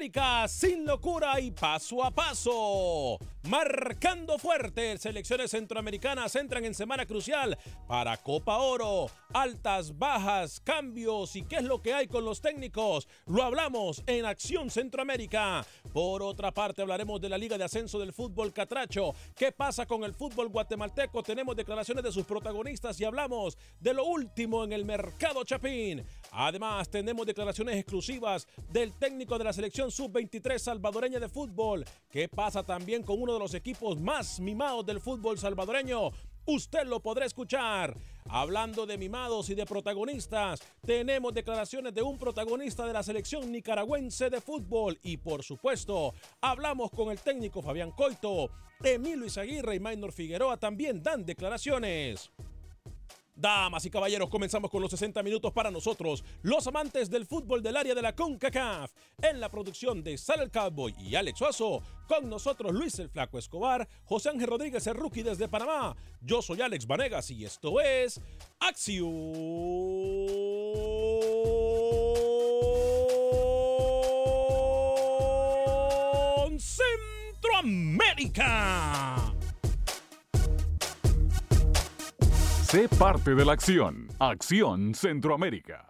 Centroamérica, sin locura y paso a paso. Marcando fuerte, selecciones centroamericanas entran en semana crucial para Copa Oro. Altas, bajas, cambios y qué es lo que hay con los técnicos. Lo hablamos en Acción Centroamérica. Por otra parte, hablaremos de la Liga de Ascenso del Fútbol Catracho. ¿Qué pasa con el fútbol guatemalteco? Tenemos declaraciones de sus protagonistas y hablamos de lo último en el mercado Chapín. Además, tenemos declaraciones exclusivas del técnico de la selección sub-23 salvadoreña de fútbol. ¿Qué pasa también con uno de los equipos más mimados del fútbol salvadoreño? Usted lo podrá escuchar. Hablando de mimados y de protagonistas, tenemos declaraciones de un protagonista de la selección nicaragüense de fútbol y por supuesto, hablamos con el técnico Fabián Coito. Emilio Izaguirre y Maynor Figueroa también dan declaraciones. Damas y caballeros, comenzamos con los 60 minutos para nosotros, los amantes del fútbol del área de la CONCACAF. En la producción de Sal el Cowboy y Alex Suazo, con nosotros Luis el Flaco Escobar, José Ángel Rodríguez el desde Panamá. Yo soy Alex Vanegas y esto es Acción Centroamérica. Sé parte de la acción. Acción Centroamérica.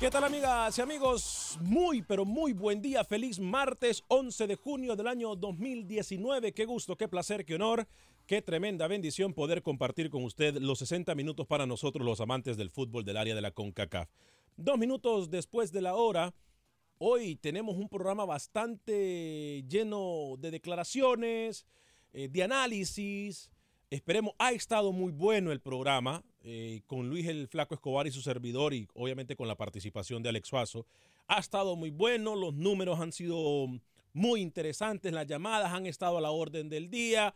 ¿Qué tal amigas y amigos? Muy, pero muy buen día. Feliz martes 11 de junio del año 2019. Qué gusto, qué placer, qué honor, qué tremenda bendición poder compartir con usted los 60 minutos para nosotros los amantes del fútbol del área de la CONCACAF. Dos minutos después de la hora, hoy tenemos un programa bastante lleno de declaraciones, eh, de análisis. Esperemos, ha estado muy bueno el programa eh, con Luis el Flaco Escobar y su servidor y obviamente con la participación de Alex Suazo. Ha estado muy bueno, los números han sido muy interesantes, las llamadas han estado a la orden del día.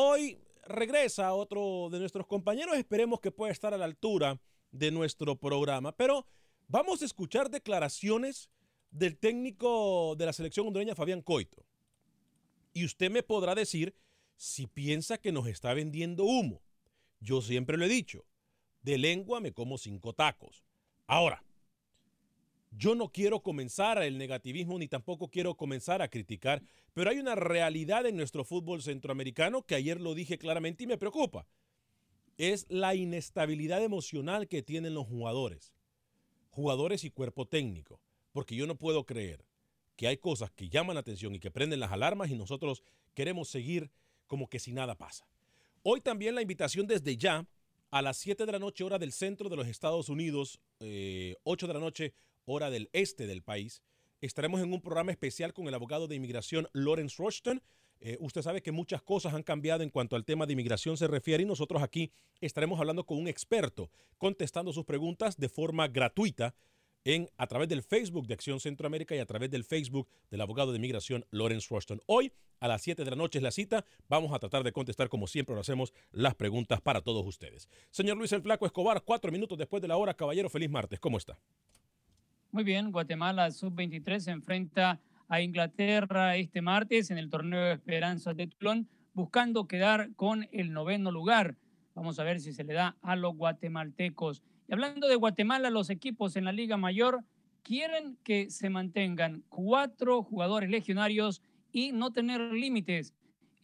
Hoy regresa otro de nuestros compañeros, esperemos que pueda estar a la altura de nuestro programa, pero vamos a escuchar declaraciones del técnico de la selección hondureña, Fabián Coito. Y usted me podrá decir si piensa que nos está vendiendo humo. Yo siempre lo he dicho, de lengua me como cinco tacos. Ahora, yo no quiero comenzar el negativismo ni tampoco quiero comenzar a criticar, pero hay una realidad en nuestro fútbol centroamericano que ayer lo dije claramente y me preocupa. Es la inestabilidad emocional que tienen los jugadores, jugadores y cuerpo técnico, porque yo no puedo creer que hay cosas que llaman la atención y que prenden las alarmas y nosotros queremos seguir como que si nada pasa. Hoy también la invitación desde ya a las 7 de la noche hora del centro de los Estados Unidos, eh, 8 de la noche hora del este del país. Estaremos en un programa especial con el abogado de inmigración Lawrence Rushton. Eh, usted sabe que muchas cosas han cambiado en cuanto al tema de inmigración se refiere y nosotros aquí estaremos hablando con un experto contestando sus preguntas de forma gratuita en, a través del Facebook de Acción Centroamérica y a través del Facebook del abogado de inmigración Lawrence Rushton. Hoy a las 7 de la noche es la cita. Vamos a tratar de contestar, como siempre lo hacemos, las preguntas para todos ustedes. Señor Luis el Flaco Escobar, cuatro minutos después de la hora. Caballero, feliz martes. ¿Cómo está? Muy bien, Guatemala sub-23 se enfrenta a Inglaterra este martes en el torneo de Esperanza de Toulon. buscando quedar con el noveno lugar. Vamos a ver si se le da a los guatemaltecos. Y hablando de Guatemala, los equipos en la Liga Mayor quieren que se mantengan cuatro jugadores legionarios y no tener límites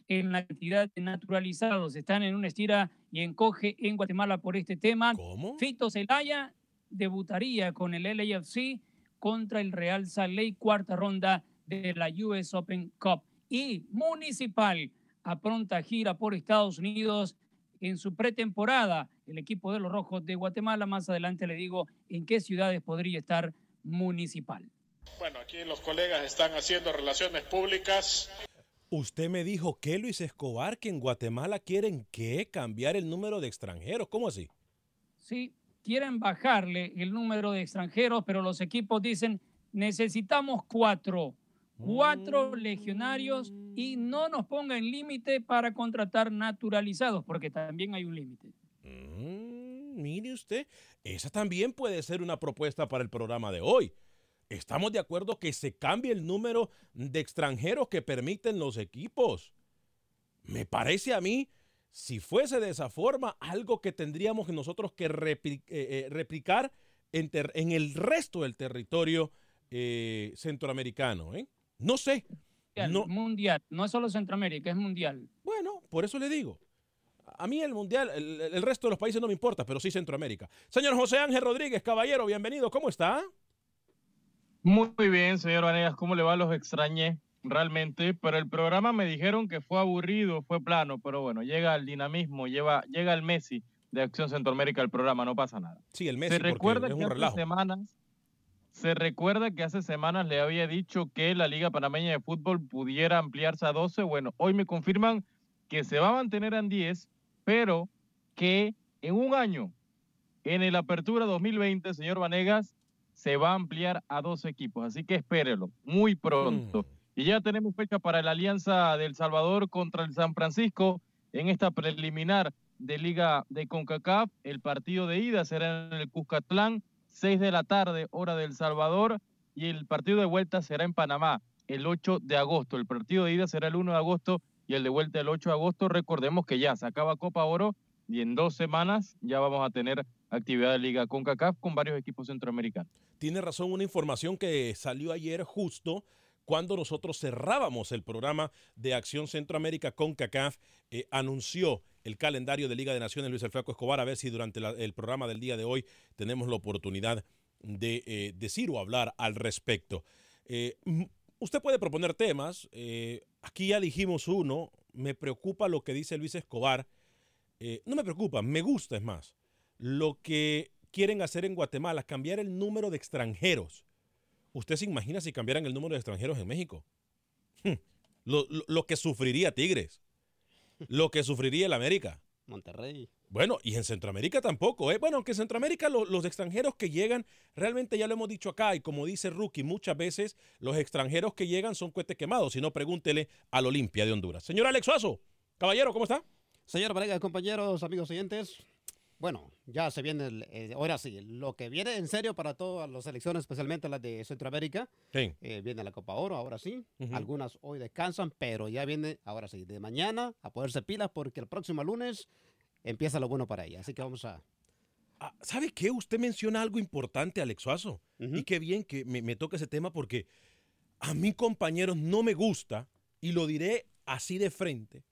en la cantidad de naturalizados. Están en una estira y encoge en Guatemala por este tema. ¿Cómo? Fito Zelaya debutaría con el LAFC contra el Real Salt Lake, cuarta ronda de la US Open Cup. Y Municipal apronta gira por Estados Unidos en su pretemporada. El equipo de los Rojos de Guatemala, más adelante le digo en qué ciudades podría estar Municipal. Bueno, aquí los colegas están haciendo relaciones públicas. Usted me dijo que Luis Escobar, que en Guatemala quieren que cambiar el número de extranjeros. ¿Cómo así? Sí, quieren bajarle el número de extranjeros, pero los equipos dicen necesitamos cuatro, cuatro legionarios y no nos pongan límite para contratar naturalizados, porque también hay un límite. Mm, mire usted, esa también puede ser una propuesta para el programa de hoy. Estamos de acuerdo que se cambie el número de extranjeros que permiten los equipos. Me parece a mí, si fuese de esa forma, algo que tendríamos nosotros que repli- eh, eh, replicar en el resto del territorio eh, centroamericano. ¿eh? No sé. Mundial, No, mundial, no es solo Centroamérica, es mundial. bueno, por eso le digo. A mí el mundial, el, el resto de los países no me importa, pero sí Centroamérica. Señor José Ángel Rodríguez, caballero, bienvenido. ¿Cómo está? Muy bien, señor Vanegas, ¿cómo le va? Los extrañé realmente, pero el programa me dijeron que fue aburrido, fue plano, pero bueno, llega el dinamismo, lleva, llega el Messi de Acción Centroamérica al programa, no pasa nada. Sí, el Messi, se recuerda es que un hace semanas, se recuerda que hace semanas le había dicho que la Liga Panameña de Fútbol pudiera ampliarse a 12. Bueno, hoy me confirman que se va a mantener en 10, pero que en un año, en el Apertura 2020, señor Vanegas, se va a ampliar a 12 equipos. Así que espérelo, muy pronto. Mm. Y ya tenemos fecha para la Alianza del Salvador contra el San Francisco en esta preliminar de Liga de CONCACAF. El partido de ida será en el Cuscatlán, 6 de la tarde, hora del Salvador, y el partido de vuelta será en Panamá, el 8 de agosto. El partido de ida será el 1 de agosto y el de vuelta el 8 de agosto. Recordemos que ya se acaba Copa Oro y en dos semanas ya vamos a tener actividad de Liga CONCACAF con varios equipos centroamericanos. Tiene razón, una información que salió ayer justo cuando nosotros cerrábamos el programa de Acción Centroamérica con CACAF, eh, anunció el calendario de Liga de Naciones Luis Flaco Escobar, a ver si durante el programa del día de hoy tenemos la oportunidad de eh, decir o hablar al respecto. Eh, usted puede proponer temas, aquí ya dijimos uno, me preocupa lo que dice Luis Escobar, no me preocupa, me gusta es más, lo que quieren hacer en Guatemala, cambiar el número de extranjeros. ¿Usted se imagina si cambiaran el número de extranjeros en México? Hmm, Lo, lo- lo que sufriría Tigres, lo que sufriría el América. Monterrey. Bueno, y en Centroamérica tampoco, ¿eh? Bueno, aunque en Centroamérica lo- los extranjeros que llegan, realmente ya lo hemos dicho acá, y como dice Rookie, muchas veces los extranjeros que llegan son cohetes quemados, si no pregúntele al Olimpia de Honduras. Señor Alex Suazo, caballero, ¿cómo está? Señor Vargas, compañeros, amigos oyentes. Bueno, ya se viene, el- eh, ahora sí, lo que viene en serio para todas las selecciones, especialmente las de Centroamérica. Sí. Eh, viene la Copa Oro, ahora sí. Algunas hoy descansan, pero ya viene, ahora sí, de mañana a ponerse pilas porque el próximo lunes empieza lo bueno para ella. Así que vamos a... Ah, ¿Sabe qué? Usted menciona algo importante, Alex Suazo. Y qué bien que me, me toque ese tema porque a mí, compañeros, no me gusta, y lo diré así de frente,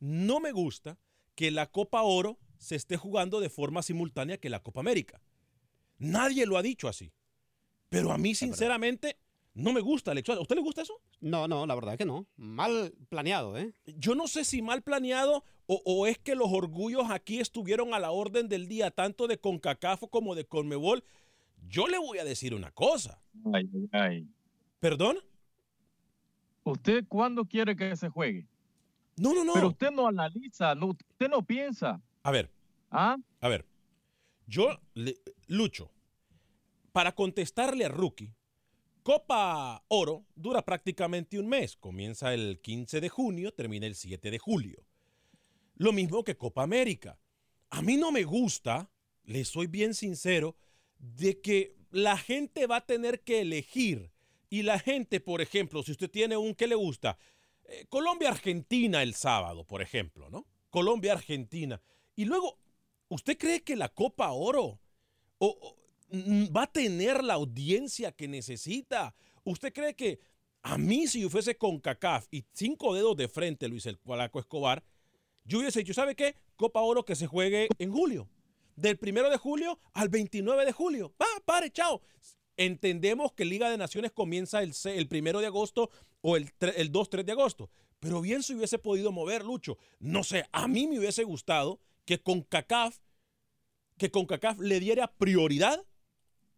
no me gusta que la Copa Oro se esté jugando de forma simultánea que la Copa América. Nadie lo ha dicho así. Pero a mí, sinceramente, no me gusta, Alex. ¿A usted le gusta eso? No, no, la verdad que no. Mal planeado, ¿eh? Yo no sé si mal planeado o, o es que los orgullos aquí estuvieron a la orden del día, tanto de CONCACAF como de CONMEBOL. Yo le voy a decir una cosa. Ay, ay, ay. ¿Perdón? ¿Usted cuándo quiere que se juegue? No, no, no. Pero usted no analiza, no, usted no piensa. A ver, ¿Ah? a ver. Yo, le- Lucho, para contestarle a Rookie, Copa Oro dura prácticamente un mes. Comienza el 15 de junio, termina el 7 de julio. Lo mismo que Copa América. A mí no me gusta, le soy bien sincero, de que la gente va a tener que elegir. Y la gente, por ejemplo, si usted tiene un que le gusta, eh, Colombia-Argentina el sábado, por ejemplo, ¿no? Colombia-Argentina. Y luego, ¿usted cree que la Copa Oro mm, va a tener la audiencia que necesita? ¿Usted cree que a mí, si yo fuese con CACAF y cinco dedos de frente, Luis el Polaco Escobar, yo hubiese dicho, ¿sabe qué? Copa Oro que se juegue en julio. Del primero de julio al 29 de julio. Va, pare, chao. Entendemos que Liga de Naciones comienza el, el primero de agosto o el 2-3 de agosto. Pero bien se hubiese podido mover, Lucho. No sé, a mí me hubiese gustado que con CACAF, que con CACAF le diera prioridad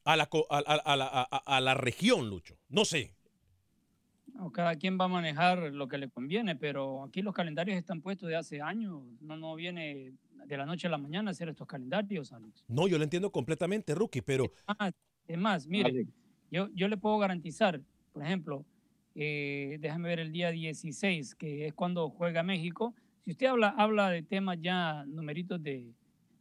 a la, a- a- a la- a- a la región, Lucho. No sé. No, cada quien va a manejar lo que le conviene, pero aquí los calendarios están puestos de hace años. No, no viene de la noche a la mañana a hacer estos calendarios, Alex. No, yo lo entiendo completamente, Rookie, pero es más, mire, Alex. yo, yo le puedo garantizar, por ejemplo, eh, déjame ver el día 16, que es cuando juega México. Si usted habla, habla de temas ya numeritos de,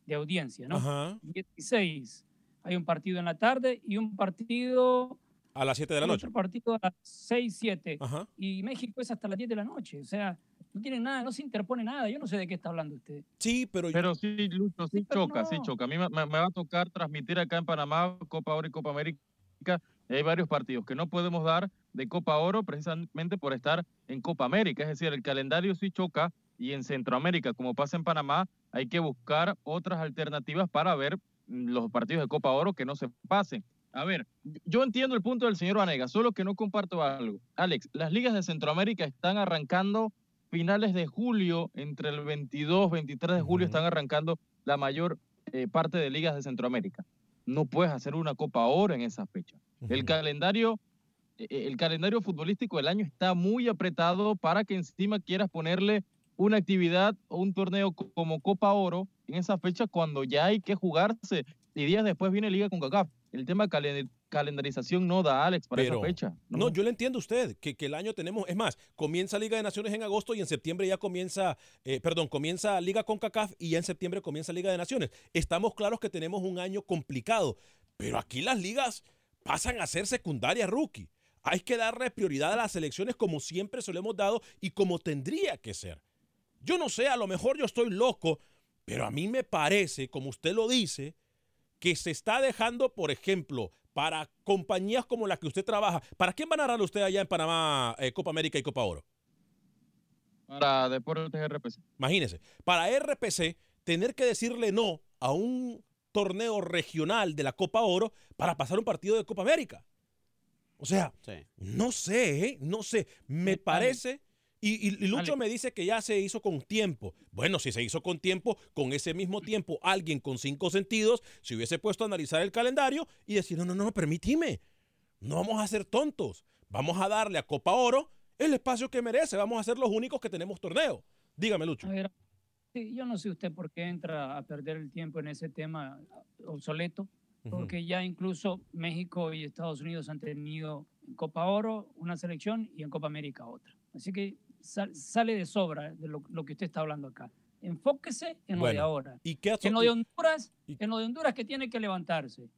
de audiencia, ¿no? Ajá. 16, hay un partido en la tarde y un partido, a las 7 de la noche. otro partido a las 6, 7. Ajá. Y México es hasta las 10 de la noche. O sea, no tiene nada, no se interpone nada. Yo no sé de qué está hablando usted. Sí, pero, Pero sí, Lucho, sí choca, sí choca. A mí me, me- me va a tocar transmitir acá en Panamá Copa Oro y Copa América. Y hay varios partidos que no podemos dar de Copa Oro precisamente por estar en Copa América. Es decir, el calendario sí choca y en Centroamérica, como pasa en Panamá, hay que buscar otras alternativas para ver mm, los partidos de Copa Oro que no se pasen. A ver, yo entiendo el punto del señor Vanega, solo que no comparto algo. Alex, las ligas de Centroamérica están arrancando finales de julio, entre el 22, 23 de julio, están arrancando la mayor eh, parte de ligas de Centroamérica. No puedes hacer una Copa Oro en esa fecha. El calendario, eh, el calendario futbolístico del año está muy apretado para que encima quieras ponerle una actividad o un torneo co- como Copa Oro en esa fecha cuando ya hay que jugarse y días después viene Liga con CACAF. El tema de calen- calendarización no da Alex para Pero- esa fecha. No, yo le entiendo a usted que, que el año tenemos, es más, comienza Liga de Naciones en agosto y en septiembre ya comienza, eh, perdón, comienza Liga con CACAF y ya en septiembre comienza Liga de Naciones. Estamos claros que tenemos un año complicado, pero aquí las ligas pasan a ser secundarias rookie. Hay que darle prioridad a las elecciones como siempre se lo hemos dado y como tendría que ser. Yo no sé, a lo mejor yo estoy loco, pero a mí me parece, como usted lo dice, que se está dejando, por ejemplo, para compañías como la que usted trabaja. ¿Para quién van a dar usted allá en Panamá eh, Copa América y Copa Oro? Para Deportes RPC. Imagínese, para RPC tener que decirle no a un torneo regional de la Copa Oro para pasar un partido de Copa América. O sea, Sí. no sé, ¿eh? no sé. Me parece. Y, y- y Lucho me dice que ya se hizo con tiempo. Bueno, si se hizo con tiempo, con ese mismo tiempo, alguien con cinco sentidos se hubiese puesto a analizar el calendario y decir: no, no, no, permíteme. No vamos a ser tontos. Vamos a darle a Copa Oro el espacio que merece. Vamos a ser los únicos que tenemos torneo. Dígame, Lucho. A ver, sí, yo no sé usted por qué entra a perder el tiempo en ese tema obsoleto, Ujú. porque ya incluso México y Estados Unidos han tenido en Copa Oro una selección y en Copa América otra. Así que sal- sale de sobra de lo, lo que usted está hablando acá. Enfóquese en lo de Bueno, ahora. ¿Y qué En lo de Honduras, y- en lo de Honduras que tiene que levantarse.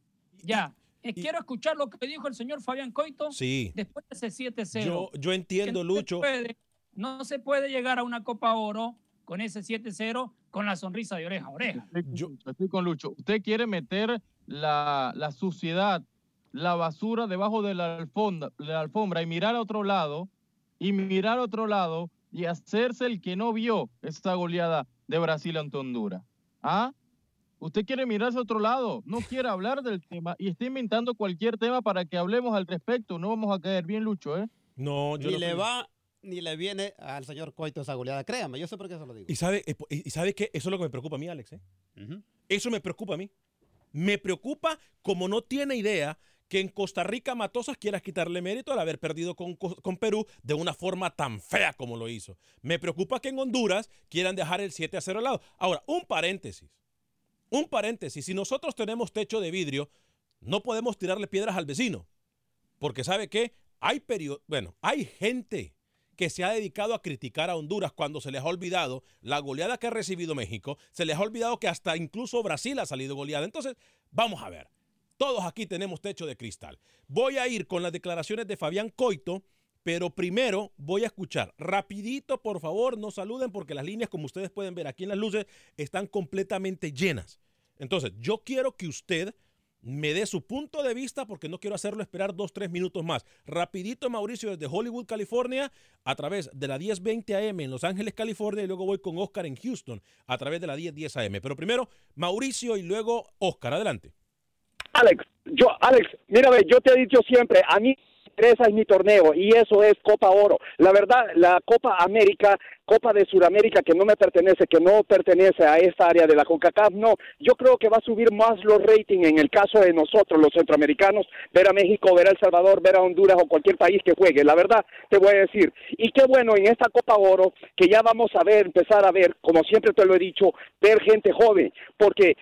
Ya. Eh, y- Quiero escuchar lo que dijo el señor Fabián Coito Sí, después de ese 7-0. yo, yo entiendo, no se Lucho. puede- no se puede llegar a una Copa Oro con ese 7-0 con la sonrisa de oreja a oreja. Estoy con, Yo- Lucho, estoy con Lucho. Usted quiere meter la, la suciedad, la basura debajo de la alfombra, la alfombra y mirar a otro lado, y mirar a otro lado y hacerse el que no vio esa goleada de Brasil ante Honduras. ¿Ah? Usted quiere mirarse a otro lado, no quiere hablar del tema y está inventando cualquier tema para que hablemos al respecto. No vamos a caer bien, Lucho, ¿eh? No, yo Ni no le va ni le viene al señor Coito esa goleada. Créame, yo sé por qué se lo digo. Y sabe, eh, y sabe qué, eso es lo que me preocupa a mí, Alex. ¿eh? Eso me preocupa a mí. Me preocupa como no tiene idea que en Costa Rica Matosas quieras quitarle mérito al haber perdido con, Co- con Perú de una forma tan fea como lo hizo. Me preocupa que en Honduras quieran dejar el 7 a 0 al lado. Ahora, un paréntesis. Un paréntesis. Si nosotros tenemos techo de vidrio, no podemos tirarle piedras al vecino. Porque sabe que hay bueno, hay gente que se ha dedicado a criticar a Honduras cuando se les ha olvidado la goleada que ha recibido México, se les ha olvidado que hasta incluso Brasil ha salido goleada. Entonces, vamos a ver. Todos aquí tenemos techo de cristal. Voy a ir con las declaraciones de Fabián Coito, Pero primero voy a escuchar. Rapidito, por favor, no saluden porque las líneas, como ustedes pueden ver aquí en las luces, están completamente llenas. Entonces, yo quiero que usted me dé su punto de vista porque no quiero hacerlo esperar dos, tres minutos más. Rapidito, Mauricio, desde Hollywood, California, a través de la 1020 AM en Los Ángeles, California, y luego voy con Oscar en Houston, a través de la 1010 AM. Pero primero, Mauricio y luego Oscar. Adelante. Alex, yo, Alex, mírame, yo te he dicho siempre, a mí interesa es mi torneo y eso es Copa Oro. La verdad, la Copa América, Copa de Sudamérica que no me pertenece, que no pertenece a esta área de la CONCACAF, no, yo creo que va a subir más los ratings en el caso de nosotros, los centroamericanos, ver a México, ver a El Salvador, ver a Honduras o cualquier país que juegue. La verdad, te voy a decir. Y qué bueno en esta Copa Oro que ya vamos a ver, empezar a ver, como siempre te lo he dicho, ver gente joven, porque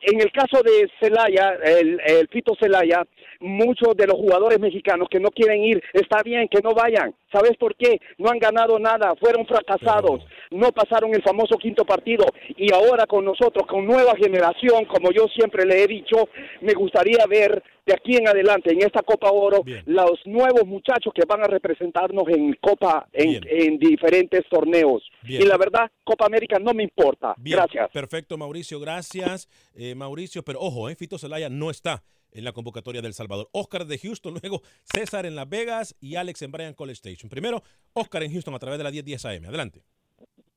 en el caso de Celaya, el, Fito Celaya, muchos de los jugadores mexicanos que no quieren ir, está bien que no vayan. ¿Sabes por qué? No han ganado nada, fueron fracasados, no pasaron el famoso quinto partido y ahora con nosotros, con nueva generación, como yo siempre le he dicho, me gustaría ver de aquí en adelante en esta Copa Oro los nuevos muchachos que van a representarnos en Copa, en, en diferentes torneos. Bien. Y la verdad, Copa América no me importa. Bien, Gracias. Perfecto, Mauricio. Gracias, eh, Mauricio. Pero ojo, eh, Fito Zelaya no está en la convocatoria del Salvador. Oscar de Houston, luego César en Las Vegas y Alex en Bryan College Station. Primero, Oscar en Houston a través de la 1010 AM. Adelante.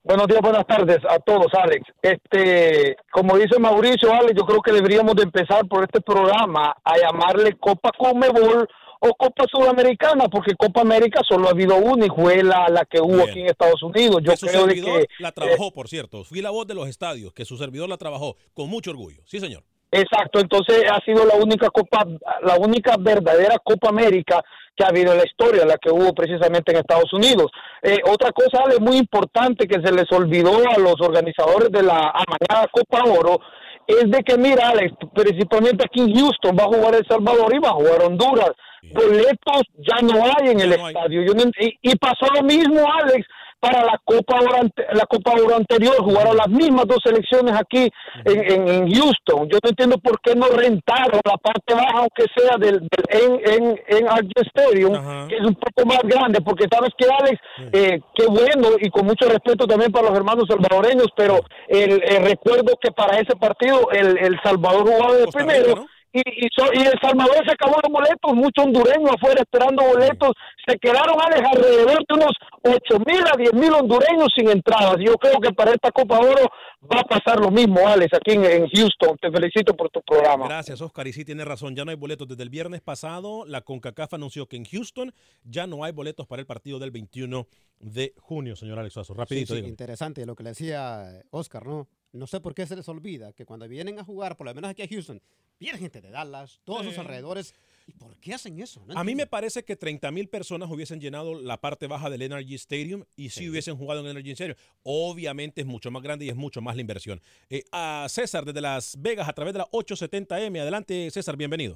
Buenos días, buenas tardes a todos, Alex. Este, como dice Mauricio, Alex, yo creo que deberíamos de empezar por este programa a llamarle Copa Comebol o Copa Sudamericana, porque Copa América solo ha habido una y fue la, la que hubo Bien. aquí en Estados Unidos. Yo Que su creo de que la trabajó, por cierto. Fui la voz de los estadios, que su servidor la trabajó con mucho orgullo. Sí, señor. Exacto, entonces ha sido la única copa, la única verdadera Copa América que ha habido en la historia, la que hubo precisamente en Estados Unidos. Eh, otra cosa Ale, muy importante que se les olvidó a los organizadores de la amañada Copa Oro es de que, mira, Alex, principalmente aquí en Houston va a jugar El Salvador y va a jugar Honduras. Boletos ya no hay en el estadio. Yo no y, y pasó lo mismo, Alex, para la Copa Oro, la Copa Oro anterior. Jugaron las mismas dos selecciones aquí en, en- en Houston. Yo no entiendo por qué no rentaron la parte baja, aunque sea del, del- en, en, en Argent Stadium, que es un poco más grande, porque sabes que, Alex, eh, qué bueno y con mucho respeto también para los hermanos salvadoreños, pero el, el recuerdo que para ese partido el, el Salvador jugaba de primero. Y, y, so- y El Salvador se acabó los boletos, muchos hondureños afuera esperando boletos, se quedaron Alex, alrededor de unos 8 mil a 10 mil hondureños sin entradas. Yo creo que para esta Copa Oro va a pasar lo mismo, Alex, aquí en, en Houston. Te felicito por tu programa. Gracias, Oscar. Y sí, tiene razón, ya no hay boletos. Desde el viernes pasado, la CONCACAF anunció que en Houston ya no hay boletos para el partido del 21 de junio, señor Alex Suazo. Rapidito, Sí, interesante lo que le decía Oscar, ¿no? No sé por qué se les olvida que cuando vienen a jugar, por lo menos aquí a Houston, viene gente de Dallas, todos sus alrededores. ¿Y por qué hacen eso? No A mí me parece que 30 mil personas hubiesen llenado la parte baja del Energy Stadium y si hubiesen jugado en el Energy Stadium. Obviamente es mucho más grande y es mucho más la inversión. Eh, a César desde Las Vegas a través de la 870M. Adelante, César, bienvenido.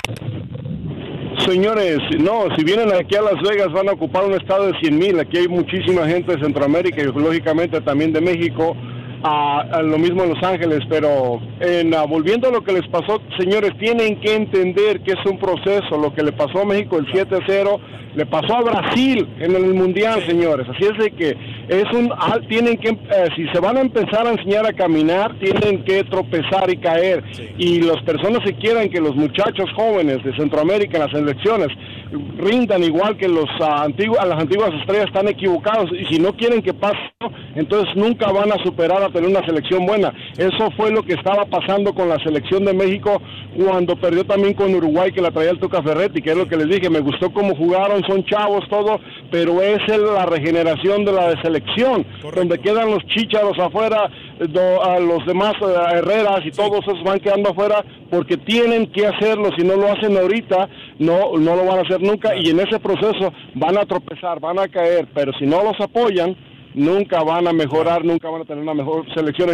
Señores, no, si vienen aquí a Las Vegas van a ocupar un estado de 100 mil. Aquí hay muchísima gente de Centroamérica y lógicamente también de México. A- a lo mismo en Los Ángeles, pero en, ah, volviendo a lo que les pasó, señores, tienen que entender que es un proceso. Lo que le pasó a México el 7-0, le pasó a Brasil en el Mundial, señores. Así es de que es un, ah, tienen que, eh, si se van a empezar a enseñar a caminar, tienen que tropezar y caer. Y las personas que quieran que los muchachos jóvenes de Centroamérica en las elecciones rindan igual que los ah, antiguos, las antiguas estrellas están equivocados y si no quieren que pase, entonces nunca van a superar a tener una selección buena. Eso fue lo que estaba pasando con la selección de México cuando perdió también con Uruguay que la traía el Tuca Ferretti, que es lo que les dije, me gustó cómo jugaron, son chavos todo, pero es el- la regeneración de la selección, donde quedan los chícharos afuera, do- a los demás eh, Herreras y todos esos van quedando afuera porque tienen que hacerlo, si no lo hacen ahorita, no, no lo van a hacer nunca y en ese proceso van a tropezar, van a caer, pero si no los apoyan, nunca van a mejorar, nunca van a tener una mejor selección,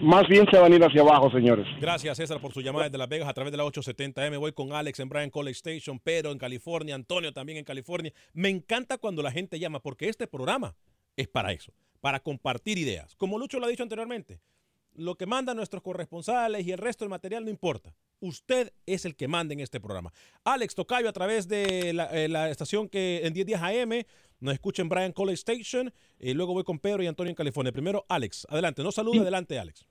más bien se van a ir hacia abajo, señores. Gracias, César, por su llamada desde Las Vegas a través de la 870M. Voy con Alex en Bryan College Station, Pedro en California, Antonio también en California. Me encanta cuando la gente llama, porque este programa es para eso, para compartir ideas. Como Lucho lo ha dicho anteriormente, lo que mandan nuestros corresponsales y el resto del material no importa. Usted es el que manda en este programa. Alex Tocayo a través de la, eh, estación que en 10 días AM Nos escucha en Brian College Station. Y luego voy con Pedro y Antonio en California. Primero, Alex. Adelante. No saluda. Adelante, Alex.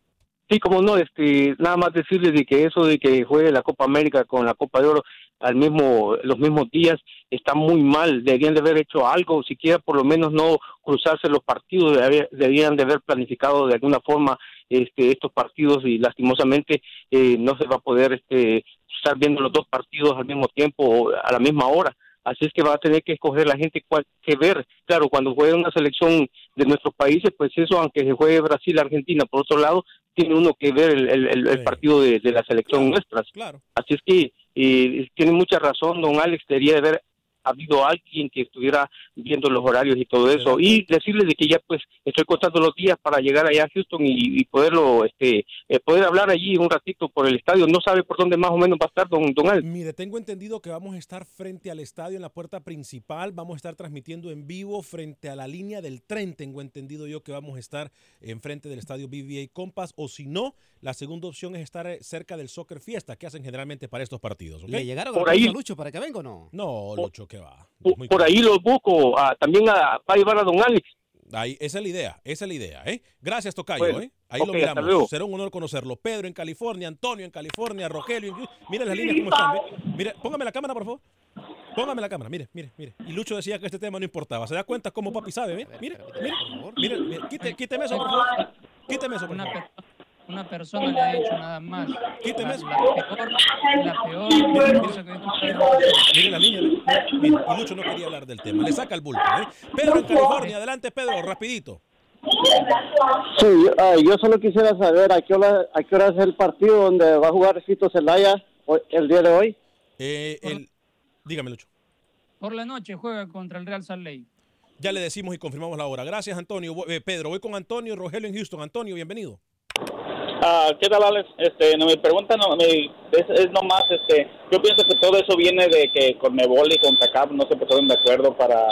Sí, como no, este, nada más decirles de que eso de que juegue la Copa América con la Copa de Oro al mismo, los mismos días está muy mal. Deberían de haber hecho algo, siquiera por lo menos no cruzarse los partidos, deberían de haber planificado de alguna forma este, estos partidos y lastimosamente eh, no se va a poder este, estar viendo los dos partidos al mismo tiempo a la misma hora. Así es que va a tener que escoger la gente cuál que ver. Claro, cuando juega una selección de nuestros países, pues eso, aunque se juegue Brasil, Argentina, por otro lado, tiene uno que ver el, partido de, la selección nuestra. Así es que eh, tiene mucha razón, don Alex, debería de haber habido alguien que estuviera viendo los horarios y todo eso. Y decirles de que ya pues estoy contando los días para llegar allá a Houston y, poderlo este eh, poder hablar allí un ratito por el estadio. No sabe por dónde más o menos va a estar don don Al. Mire tengo entendido que vamos a estar frente al estadio en la puerta principal. Vamos a estar transmitiendo en vivo frente a la línea del tren. Tengo entendido yo que vamos a estar enfrente del estadio BBA Compass. O si no la segunda opción es estar eh, cerca del Soccer Fiesta que hacen generalmente para estos partidos ¿Le llegaron por ahí. Lucho para que venga o no no Lucho va. Por, ahí lo busco, también a, para llevar a don Alex. Ahí, esa es la idea, esa es la idea, ¿eh? Gracias, Tocayo, ¿eh? Ahí lo miramos. Será un honor conocerlo. Pedro en California, Antonio en California, Rogelio. Mira las líneas cómo están, Mire, póngame la cámara, por favor. Póngame la cámara, mire, mire, mire. Y Lucho decía que este tema no importaba. ¿Se da cuenta cómo papi sabe? Mire, mire, mire. mire, quíteme eso, por favor. Quíteme eso, por favor una persona le ha dicho nada más. Quíteme eso. La peor, la peor la línea. Y Lucho no quería hablar del tema. Le saca el bulto. ¿eh? Pedro en California. Adelante, Pedro, rapidito. Sí, yo solo quisiera saber a qué, hora, a qué hora es el partido donde va a jugar Cito Celaya el día de hoy. Eh, el, dígame, Lucho. Por la noche juega contra el Real Salt Lake. Ya le decimos y confirmamos la hora. Gracias, Antonio. Eh, Pedro, voy con Antonio Rogelio en Houston. Antonio, bienvenido. Ah, ¿Qué tal, Alex? Este, no, me pregunta no, me, es, es, nomás, este, yo pienso que todo eso viene de que con Mebol y con TACAP no se pusieron de acuerdo para,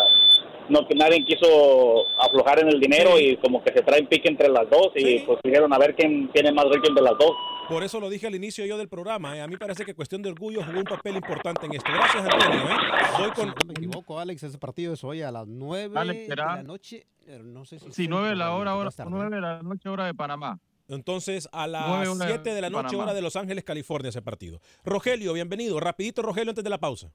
no que nadie quiso aflojar en el dinero y como que se traen pique entre las dos y pues dijeron a ver quién tiene más rico de las dos. Por eso lo dije al inicio yo del programa. ¿eh? A mí parece que cuestión de orgullo jugó un papel importante en esto. Gracias, Antonio. ¿eh? Voy con... no me equivoco, Alex, ese partido es hoy a las 9 de la noche. No sé si sí, 9 de la hora, hora, 9 de la noche, hora de Panamá. Entonces, a las 7 de la noche, hora de Los Ángeles, California, ese partido. Rogelio, bienvenido. Rapidito, Rogelio, antes de la pausa.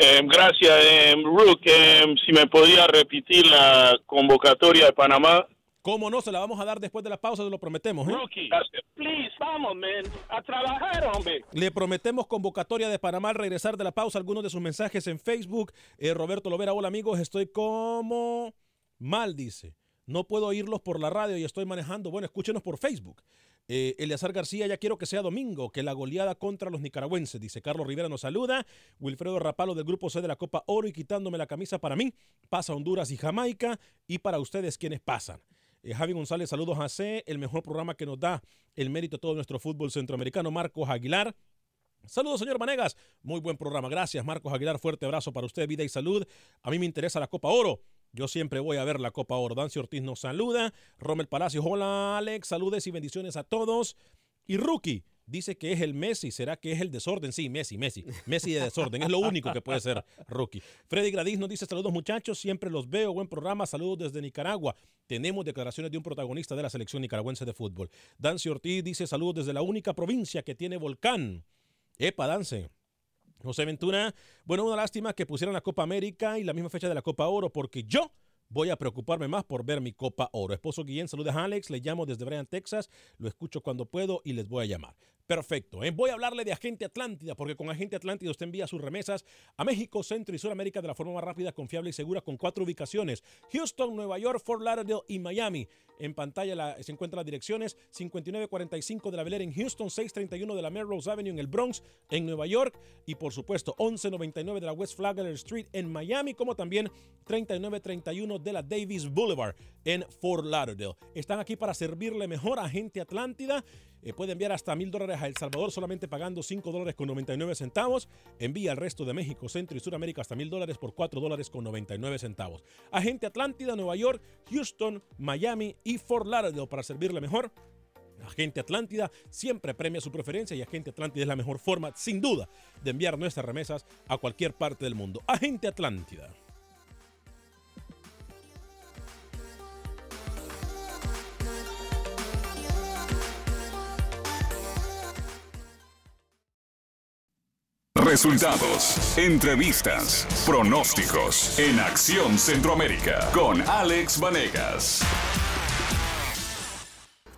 Eh, gracias, eh, Rook. Eh, si me podía repetir la convocatoria de Panamá. ¿Cómo no? Se la vamos a dar después de la pausa, se lo prometemos. ¿eh? Rookie, please, vamos, man. A trabajar, hombre. Le prometemos convocatoria de Panamá al regresar de la pausa. Algunos de sus mensajes en Facebook. Eh, Roberto Lovera, hola amigos, estoy como mal, dice. No puedo oírlos por la radio y estoy manejando. Bueno, escúchenos por Facebook. Eh, Eleazar García, ya quiero que sea domingo, que la goleada contra los nicaragüenses, dice Carlos Rivera nos saluda. Wilfredo Rapalo del Grupo C de la Copa Oro y quitándome la camisa para mí. Pasa Honduras y Jamaica y para ustedes quienes pasan. Eh, Javi González, saludos a C, el mejor programa que nos da el mérito a todo nuestro fútbol centroamericano. Marcos Aguilar. Saludos, señor Manegas. Muy buen programa. Gracias, Marcos Aguilar. Fuerte abrazo para usted, vida y salud. A mí me interesa la Copa Oro. Yo siempre voy a ver la Copa Oro. Dancio Ortiz nos saluda. Rommel Palacio, hola Alex, saludes y bendiciones a todos. Y Rookie dice que es el Messi. ¿Será que es el desorden? Sí, Messi, Messi. Messi de desorden. Es lo único que puede ser Rookie. Freddy Gradis nos dice saludos muchachos. Siempre los veo. Buen programa. Saludos desde Nicaragua. Tenemos declaraciones de un protagonista de la selección nicaragüense de fútbol. Dancio Ortiz dice saludos desde la única provincia que tiene volcán. Epa, Dance. José Ventura, bueno, una lástima que pusieran la Copa América y la misma fecha de la Copa Oro, porque yo voy a preocuparme más por ver mi Copa Oro. Esposo Guillén, saludos a Alex, le llamo desde Bryan, Texas, lo escucho cuando puedo y les voy a llamar. Perfecto. ¿eh? Voy a hablarle de Agente Atlántida, porque con Agente Atlántida usted envía sus remesas a México, Centro y Sudamérica de la forma más rápida, confiable y segura con cuatro ubicaciones. Houston, Nueva York, Fort Lauderdale y Miami. En pantalla se encuentran las direcciones 5945 de la Bel en Houston, 631 de la Melrose Avenue en el Bronx, en Nueva York. Y por supuesto, 1199 de la West Flagler Street en Miami, como también 3931 de la Davis Boulevard en Fort Lauderdale. Están aquí para servirle mejor a Agente Atlántida. Eh, puede enviar hasta mil dólares a El Salvador solamente pagando 5 dólares con 99 centavos. Envía al resto de México, Centro y Sudamérica hasta mil dólares por 4 dólares con 99 centavos. Agente Atlántida, Nueva York, Houston, Miami y Fort Lauderdale para servirle mejor. Agente Atlántida siempre premia su preferencia y Agente Atlántida es la mejor forma, sin duda, de enviar nuestras remesas a cualquier parte del mundo. Agente Atlántida. Resultados, entrevistas, pronósticos en Acción Centroamérica con Alex Vanegas.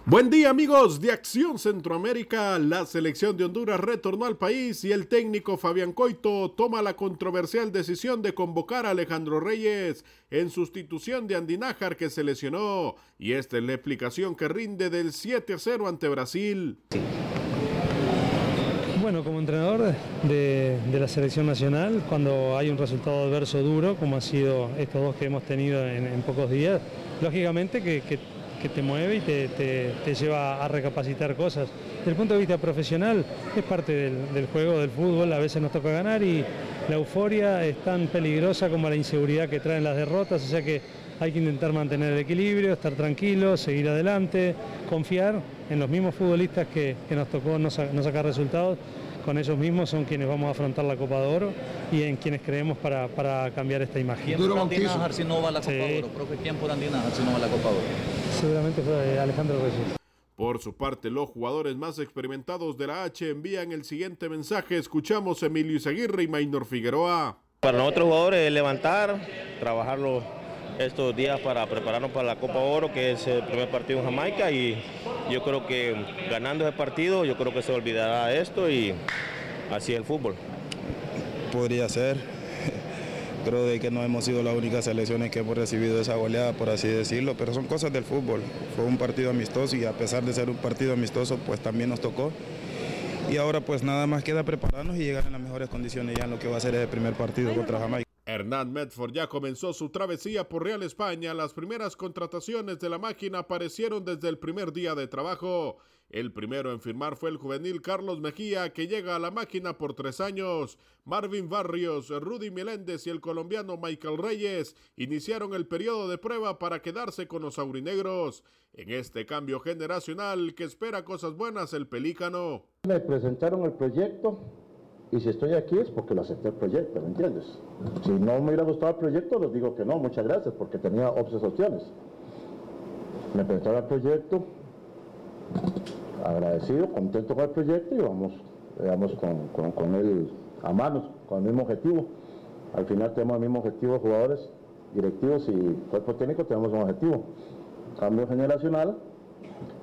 Buen día amigos de Acción Centroamérica. La selección de Honduras retornó al país y el técnico Fabián Coito toma la controversial decisión de convocar a Alejandro Reyes en sustitución de Andy Nájar que se lesionó. Y esta es la explicación que rinde del 7 a 0 ante Brasil. Bueno, como entrenador de, la selección nacional, cuando hay un resultado adverso duro, como ha sido estos dos que hemos tenido en, pocos días, lógicamente que, te mueve y te, lleva a recapacitar cosas. Desde el punto de vista profesional es parte del, juego del fútbol, a veces nos toca ganar y la euforia es tan peligrosa como la inseguridad que traen las derrotas, o sea que hay que intentar mantener el equilibrio, estar tranquilo, seguir adelante, confiar en los mismos futbolistas que, nos tocó no sacar resultados con ellos mismos son quienes vamos a afrontar la Copa de Oro y en quienes creemos para, para cambiar esta imagen. ¿Quién podrá Andinajar si no va a la Copa de Oro? Profe, ¿quién podrá Andinajar si no va a la Copa de Oro? Seguramente fue Alejandro Reyes. Por su parte, los jugadores más experimentados de la H envían el siguiente mensaje. Escuchamos a Emilio Izaguirre y Maynor Figueroa. Para nosotros jugadores levantar, trabajarlo estos días para prepararnos para la Copa Oro, que es el primer partido en Jamaica y yo creo que ganando ese partido, yo creo que se olvidará esto y así el fútbol. Podría ser. Creo de que no hemos sido las únicas selecciones que hemos recibido esa goleada, por así decirlo, pero son cosas del fútbol. Fue un partido amistoso y a pesar de ser un partido amistoso, pues también nos tocó. Y ahora pues nada más queda prepararnos y llegar en las mejores condiciones ya en lo que va a ser el primer partido contra Jamaica. Hernán Medford ya comenzó su travesía por Real España. Las primeras contrataciones de la máquina aparecieron desde el primer día de trabajo. El primero en firmar fue el juvenil Carlos Mejía, que llega a la máquina por tres años. Marvin Barrios, Rudy Meléndez y el colombiano Michael Reyes iniciaron el periodo de prueba para quedarse con los aurinegros. En este cambio generacional que espera cosas buenas el pelícano. Me presentaron el proyecto y si estoy aquí es porque lo acepté el proyecto, ¿me entiendes? Si no me hubiera gustado el proyecto, les digo que no, muchas gracias, porque tenía otras opciones. Me presentaron el proyecto, agradecido, contento con el proyecto y vamos, vamos con, con, con, él a manos, con el mismo objetivo. Al final tenemos el mismo objetivo, jugadores, directivos y cuerpo técnico tenemos un objetivo. Cambio generacional,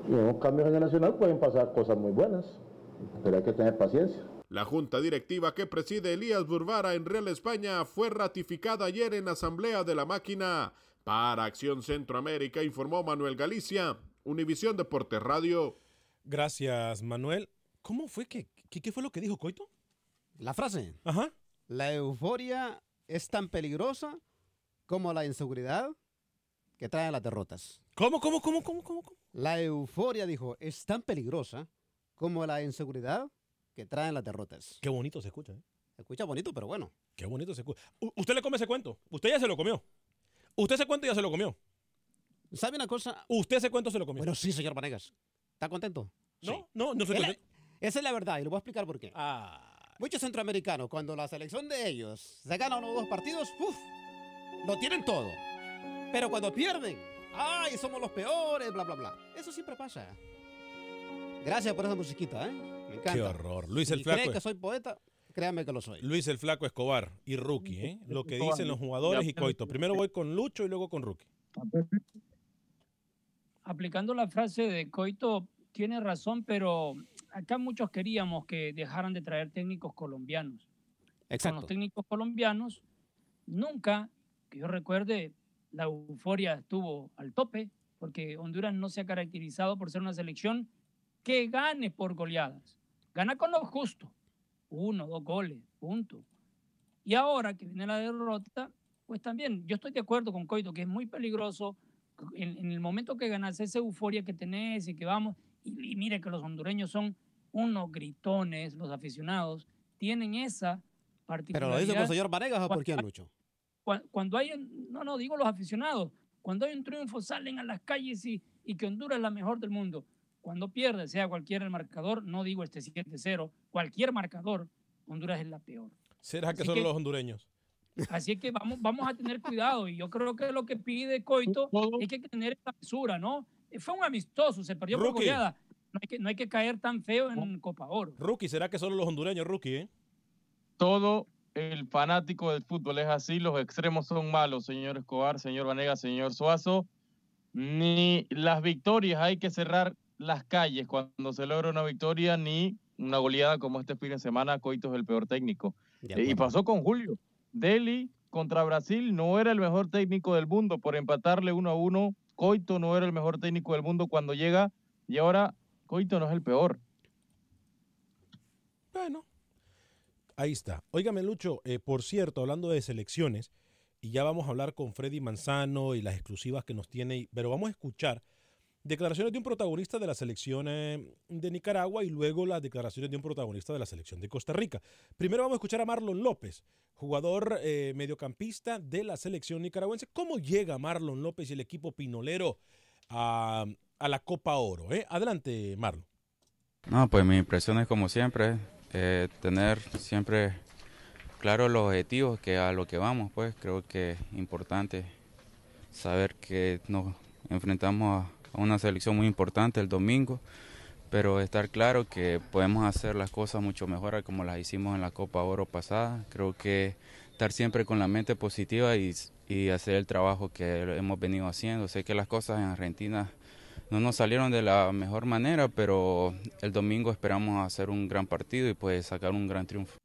y en un cambio generacional pueden pasar cosas muy buenas, pero hay que tener paciencia. La junta directiva que preside Elías Burbara en Real España fue ratificada ayer en asamblea de la máquina. Para Acción Centroamérica informó Manuel Galicia, Univisión Deportes Radio. Gracias, Manuel. ¿Cómo fue que, qué, qué fue lo que dijo Coito? La frase. Ajá. La euforia es tan peligrosa como la inseguridad que traen las derrotas. ¿Cómo, cómo, cómo, cómo, cómo? La euforia, dijo, es tan peligrosa como la inseguridad que traen las derrotas. Qué bonito se escucha, ¿eh? Se escucha bonito, pero bueno. Qué bonito se escucha. U ¿Usted le come ese cuento? Usted ya se lo comió. Usted ese cuento ya se lo comió. ¿Sabe una cosa? Usted ese cuento se lo comió. Bueno, sí, señor Vanegas. ¿Está contento? No, sí. no, no estoy contento. Esa es la verdad y le voy a explicar por qué. Ah. Muchos centroamericanos, cuando la selección de ellos se gana uno o dos partidos, ¡uf! Lo tienen todo. Pero cuando pierden, ¡ay, somos los peores! Bla, bla, bla. Eso siempre pasa. Gracias por esa musiquita, ¿eh? Me encanta. Qué horror. Luis el si Flaco. creen que soy poeta? Créanme que lo soy. Luis el Flaco Escobar y Rookie, ¿eh? Lo que dicen los jugadores y Coito. Primero voy con Lucho y luego con Rookie. Aplicando la frase de Coito, tiene razón, pero acá muchos queríamos que dejaran de traer técnicos colombianos. Exacto. Con los técnicos colombianos, nunca, que yo recuerde, la euforia estuvo al tope, porque Honduras no se ha caracterizado por ser una selección que gane por goleadas. Gana con lo justo. Uno, dos goles, punto. Y ahora que viene la derrota, pues también yo estoy de acuerdo con Coito, que es muy peligroso en, en el momento que ganas esa euforia que tenés y que vamos, y, y, mire que los hondureños son unos gritones, los aficionados, tienen esa particularidad. ¿Pero lo dice por el señor Vanegas o por quién, Lucho? Cuando, cuando hay, no, no, digo los aficionados, cuando hay un triunfo salen a las calles y, y que Honduras es la mejor del mundo. Cuando pierde, sea cualquiera el marcador, no digo este 7-0, cualquier marcador, Honduras es la peor. ¿Será que Así son que- los hondureños? Así que vamos, vamos a tener cuidado y yo creo que lo que pide Coito es que tener esta mesura, ¿no? Fue un amistoso, se perdió por Rookie. goleada. No hay, que, no hay que caer tan feo en Copa Oro. Rookie, ¿será que solo los hondureños, Rookie, eh? todo el fanático del fútbol es así, los extremos son malos, señor Escobar, señor Vanega, señor Suazo. Ni las victorias hay que cerrar las calles cuando se logra una victoria, ni una goleada como este fin de semana, Coito es el peor técnico. Eh, y pasó con Julio. Delhi contra Brasil no era el mejor técnico del mundo por empatarle uno a uno. Coito no era el mejor técnico del mundo cuando llega y ahora Coito no es el peor. Bueno, ahí está. Óigame, Lucho, eh, por cierto, hablando de selecciones, y ya vamos a hablar con Freddy Manzano y las exclusivas que nos tiene, pero vamos a escuchar declaraciones de un protagonista de la selección eh, de Nicaragua y luego las declaraciones de un protagonista de la selección de Costa Rica. Primero vamos a escuchar a Marlon López, jugador eh, mediocampista de la selección nicaragüense. ¿Cómo llega Marlon López y el equipo pinolero a, la Copa Oro? Eh? Adelante, Marlon. No, pues mi impresión es como siempre, tener siempre claro los objetivos que a lo que vamos, pues creo que es importante saber que nos enfrentamos a una selección muy importante el domingo, pero estar claro que podemos hacer las cosas mucho mejor como las hicimos en la Copa Oro pasada. Creo que estar siempre con la mente positiva y, y hacer el trabajo que hemos venido haciendo. Sé que las cosas en Argentina no nos salieron de la mejor manera, pero el domingo esperamos hacer un gran partido y pues sacar un gran triunfo.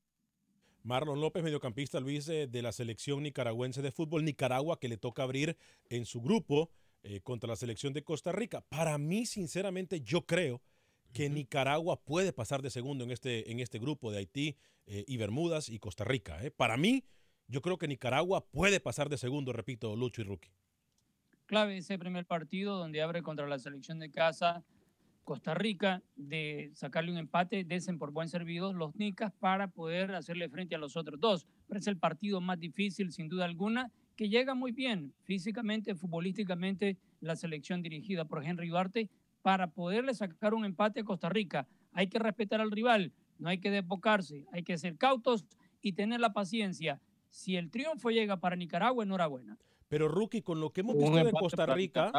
Marlon López, mediocampista Luis de la selección nicaragüense de fútbol Nicaragua, que le toca abrir en su grupo eh, contra la selección de Costa Rica. Para mí, sinceramente, yo creo que Nicaragua puede pasar de segundo en este, en este grupo de Haití eh, y Bermudas y Costa Rica. ¿eh? Para mí, yo creo que Nicaragua puede pasar de segundo, repito, Lucho y Rookie. Clave ese primer partido donde abre contra la selección de casa Costa Rica, de sacarle un empate, desen por buen servido los Nicas para poder hacerle frente a los otros dos. Pero es el partido más difícil, sin duda alguna, que llega muy bien físicamente, futbolísticamente, la selección dirigida por Henry Duarte para poderle sacar un empate a Costa Rica. Hay que respetar al rival, no hay que desbocarse, hay que ser cautos y tener la paciencia. Si el triunfo llega para Nicaragua, enhorabuena. Pero Rookie, con lo que hemos visto de Costa Rica,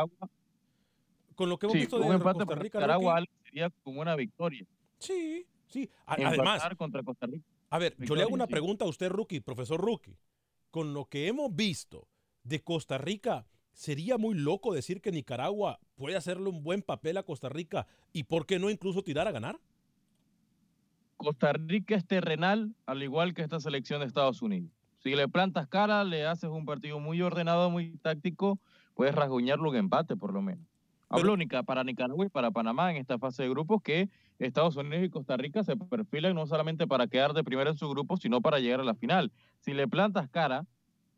con lo que hemos visto de Costa Rica, Nicaragua sería como una victoria. Sí, sí. Además, contra Costa Rica. A ver, yo le hago una pregunta a usted, Rookie, profesor Rookie con lo que hemos visto de Costa Rica, sería muy loco decir que Nicaragua puede hacerle un buen papel a Costa Rica y por qué no incluso tirar a ganar. Costa Rica es terrenal, al igual que esta selección de Estados Unidos. Si le plantas cara, le haces un partido muy ordenado, muy táctico, puedes rasguñarlo en empate por lo menos. Hablo para Nicaragua y para Panamá en esta fase de grupos que Estados Unidos y Costa Rica se perfilan no solamente para quedar de primero en su grupo, sino para llegar a la final. Si le plantas cara,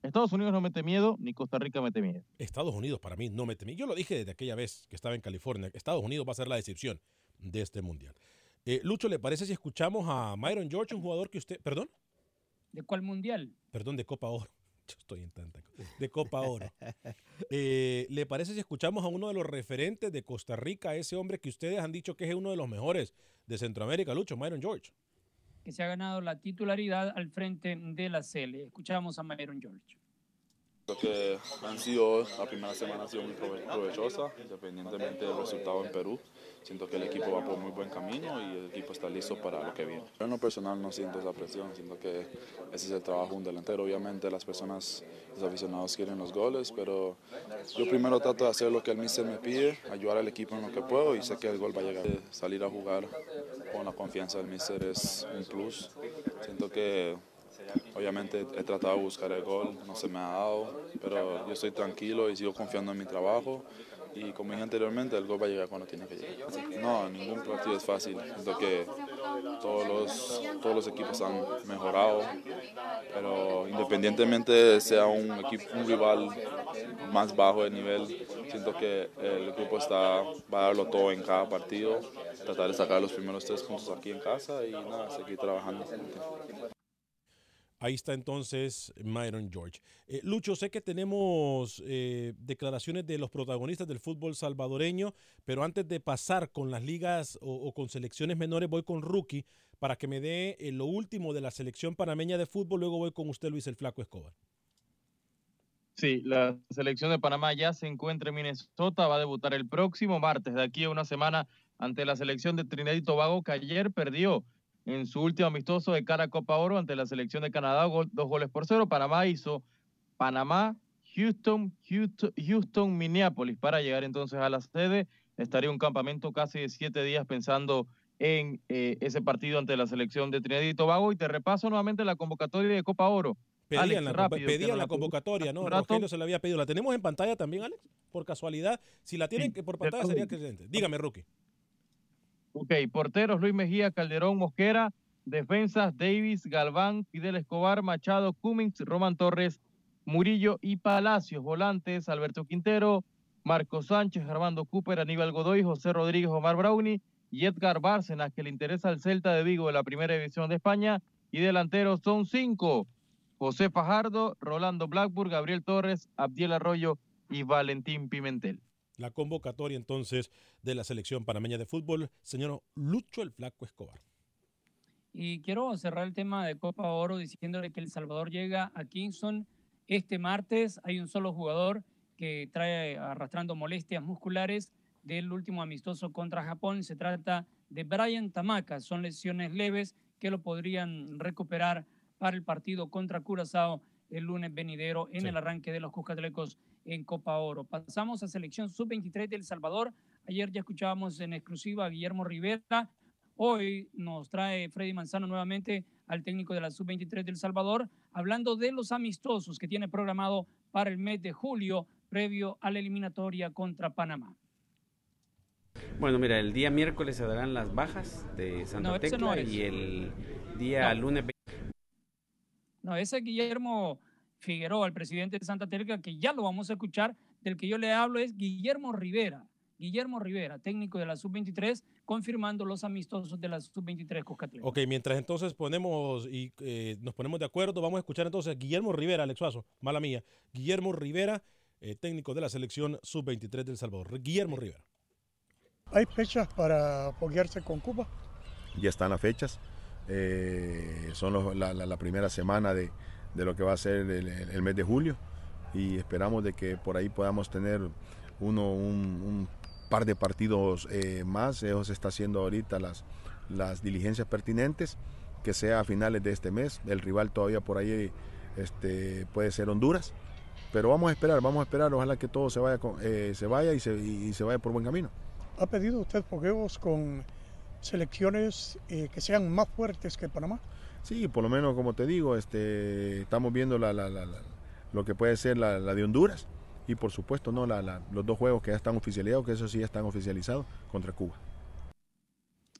Estados Unidos no mete miedo, ni Costa Rica mete miedo. Estados Unidos para mí no mete miedo. Yo lo dije desde aquella vez que estaba en California. Estados Unidos va a ser la decepción de este mundial. Eh, Lucho, ¿le parece si escuchamos a Myron George, un jugador que usted... ¿Perdón? ¿De cuál mundial? Perdón, de Copa Oro. Estoy en tanta de Copa Oro. Eh, ¿Le parece si escuchamos a uno de los referentes de Costa Rica, ese hombre que ustedes han dicho que es uno de los mejores de Centroamérica, Lucho, Myron George? Que se ha ganado la titularidad al frente de la CL. Escuchamos a Myron George. Creo que han sido, la primera semana ha sido muy provechosa, independientemente del resultado en Perú. Siento que el equipo va por muy buen camino y el equipo está listo para lo que viene. Yo en lo personal no siento esa presión, siento que ese es el trabajo de un delantero. Obviamente las personas, los aficionados quieren los goles, pero yo primero trato de hacer lo que el míster me pide, ayudar al equipo en lo que puedo y sé que el gol va a llegar. Salir a jugar con la confianza del míster es un plus. Siento que Obviamente he tratado de buscar el gol, no se me ha dado, pero yo estoy tranquilo y sigo confiando en mi trabajo y como dije anteriormente, el gol va a llegar cuando tiene que llegar. No, ningún partido es fácil. Siento que todos los, todos los equipos han mejorado, pero independientemente sea un, equipo, un rival más bajo de nivel, siento que el grupo está, va a darlo todo en cada partido, tratar de sacar los primeros tres puntos aquí en casa y nada, seguir trabajando. Ahí está entonces Myron George. Eh, Lucho, sé que tenemos eh, declaraciones de los protagonistas del fútbol salvadoreño, pero antes de pasar con las ligas o, con selecciones menores, voy con Rookie para que me dé eh, lo último de la selección panameña de fútbol. Luego voy con usted, Luis el Flaco Escobar. Sí, la selección de Panamá ya se encuentra en Minnesota, va a debutar el próximo martes, de aquí a una semana, ante la selección de Trinidad y Tobago, que ayer perdió en su último amistoso de cara a Copa Oro ante la selección de Canadá, dos goles por cero. Panamá hizo Panamá, Houston, Houston, Houston, Minneapolis para llegar entonces a la sede. Estaría un campamento casi de siete días pensando en eh, ese partido ante la selección de Trinidad y Tobago. Y te repaso nuevamente la convocatoria de Copa Oro. Pedían, la, la, convocatoria, ¿no? Rogelio se la había pedido. ¿La tenemos en pantalla también, Alex? Por casualidad. Si la tienen por pantalla sería excelente. Dígame, Rookie. Ok, porteros Luis Mejía, Calderón, Mosquera. Defensas Davis, Galván, Fidel Escobar, Machado, Cummings, Roman Torres, Murillo y Palacios. Volantes Alberto Quintero, Marco Sánchez, Armando Cooper, Aníbal Godoy, José Rodríguez, Omar Brownie y Edgar Bárcenas, que le interesa al Celta de Vigo de la Primera División de España. Y delanteros son cinco. José Fajardo, Rolando Blackburn, Gabriel Torres, Abdiel Arroyo y Valentín Pimentel. La convocatoria entonces de la selección panameña de fútbol, señor Lucho el Flaco Escobar. Y quiero cerrar el tema de Copa Oro diciéndole que El Salvador llega a Kingston este martes. Hay un solo jugador que trae arrastrando molestias musculares del último amistoso contra Japón. Se trata de Brian Tamaka. Son lesiones leves que lo podrían recuperar para el partido contra Curazao el lunes venidero en el arranque de los Cuscatlecos en Copa Oro. Pasamos a selección sub-23 de El Salvador. Ayer ya escuchábamos en exclusiva a Guillermo Rivera. Hoy nos trae Freddy Manzano nuevamente al técnico de la sub-23 de El Salvador, hablando de los amistosos que tiene programado para el mes de julio previo a la eliminatoria contra Panamá. Bueno, mira, el día miércoles se darán las bajas de Santa Tecla y el día lunes... No, ese Guillermo Figueroa, el presidente de Santa Tecla, que ya lo vamos a escuchar, del que yo le hablo es Guillermo Rivera. Guillermo Rivera, técnico de la Sub-23, confirmando los amistosos de la Sub-23 Cuscatlán. Ok, mientras entonces ponemos y eh, nos ponemos de acuerdo, vamos a escuchar entonces a Guillermo Rivera, Alex Suazo, mala mía. Guillermo Rivera, eh, técnico de la selección Sub-23 del Salvador. Guillermo Rivera. ¿Hay fechas para apoyarse con Cuba? Ya están las fechas. Eh, son la, primera semana de, lo que va a ser el, mes de julio y esperamos de que por ahí podamos tener uno, un, par de partidos eh, más. Ellos está haciendo ahorita las, las diligencias pertinentes, que sea a finales de este mes. El rival todavía por ahí este, puede ser Honduras. Pero vamos a esperar, vamos a esperar, ojalá que todo se vaya, eh, se vaya y se, se vaya por buen camino. ¿Ha pedido usted fogueos con selecciones eh, que sean más fuertes que Panamá? Sí, por lo menos como te digo, este, estamos viendo la, lo que puede ser la, de Honduras y por supuesto no los dos juegos que ya están oficializados, que eso sí ya están oficializados contra Cuba.